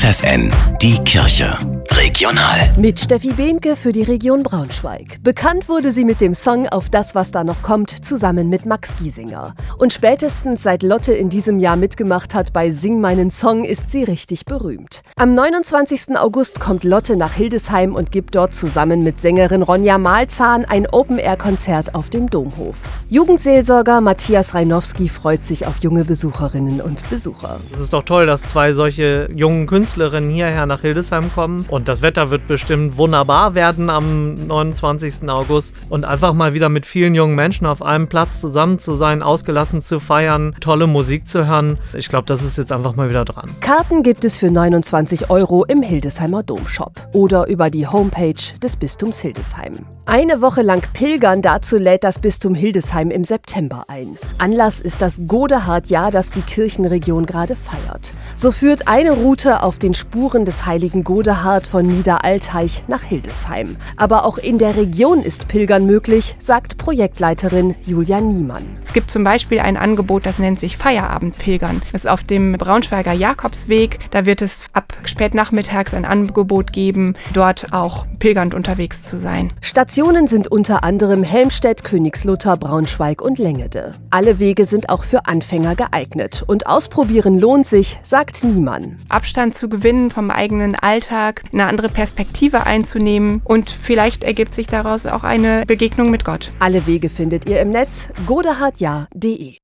FFN, die Kirche. Regional. Mit Steffi Behnke für die Region Braunschweig. Bekannt wurde sie mit dem Song Auf das, was da noch kommt, zusammen mit Max Giesinger. Und spätestens seit Lotte in diesem Jahr mitgemacht hat bei Sing meinen Song, ist sie richtig berühmt. Am 29. August kommt Lotte nach Hildesheim und gibt dort zusammen mit Sängerin Ronja Malzahn ein Open-Air-Konzert auf dem Domhof. Jugendseelsorger Matthias Reinowski freut sich auf junge Besucherinnen und Besucher. Es ist doch toll, dass zwei solche jungen Künstlerinnen hierher nach Hildesheim kommen und das Wetter wird bestimmt wunderbar werden am 29. August. Und einfach mal wieder mit vielen jungen Menschen auf einem Platz zusammen zu sein, ausgelassen zu feiern, tolle Musik zu hören. Ich glaube, das ist jetzt einfach mal wieder dran. Karten gibt es für 29 Euro im Hildesheimer Domshop oder über die Homepage des Bistums Hildesheim. Eine Woche lang pilgern, dazu lädt das Bistum Hildesheim im September ein. Anlass ist das Godehard-Jahr, das die Kirchenregion gerade feiert. So führt eine Route auf den Spuren des heiligen Godehard von Niederalteich nach Hildesheim. Aber auch in der Region ist Pilgern möglich, sagt Projektleiterin Julia Niemann. Es gibt zum Beispiel ein Angebot, das nennt sich Feierabendpilgern. Das ist auf dem Braunschweiger Jakobsweg. Da wird es ab spätnachmittags ein Angebot geben, dort auch pilgernd unterwegs zu sein. Stationen sind unter anderem Helmstedt, Königslutter, Braunschweig und Lengede. Alle Wege sind auch für Anfänger geeignet. Und ausprobieren lohnt sich, sagt Niemann. Abstand zu gewinnen vom eigenen Alltag, eine andere Perspektive einzunehmen und vielleicht ergibt sich daraus auch eine Begegnung mit Gott. Alle Wege findet ihr im Netz godehardjahr.de.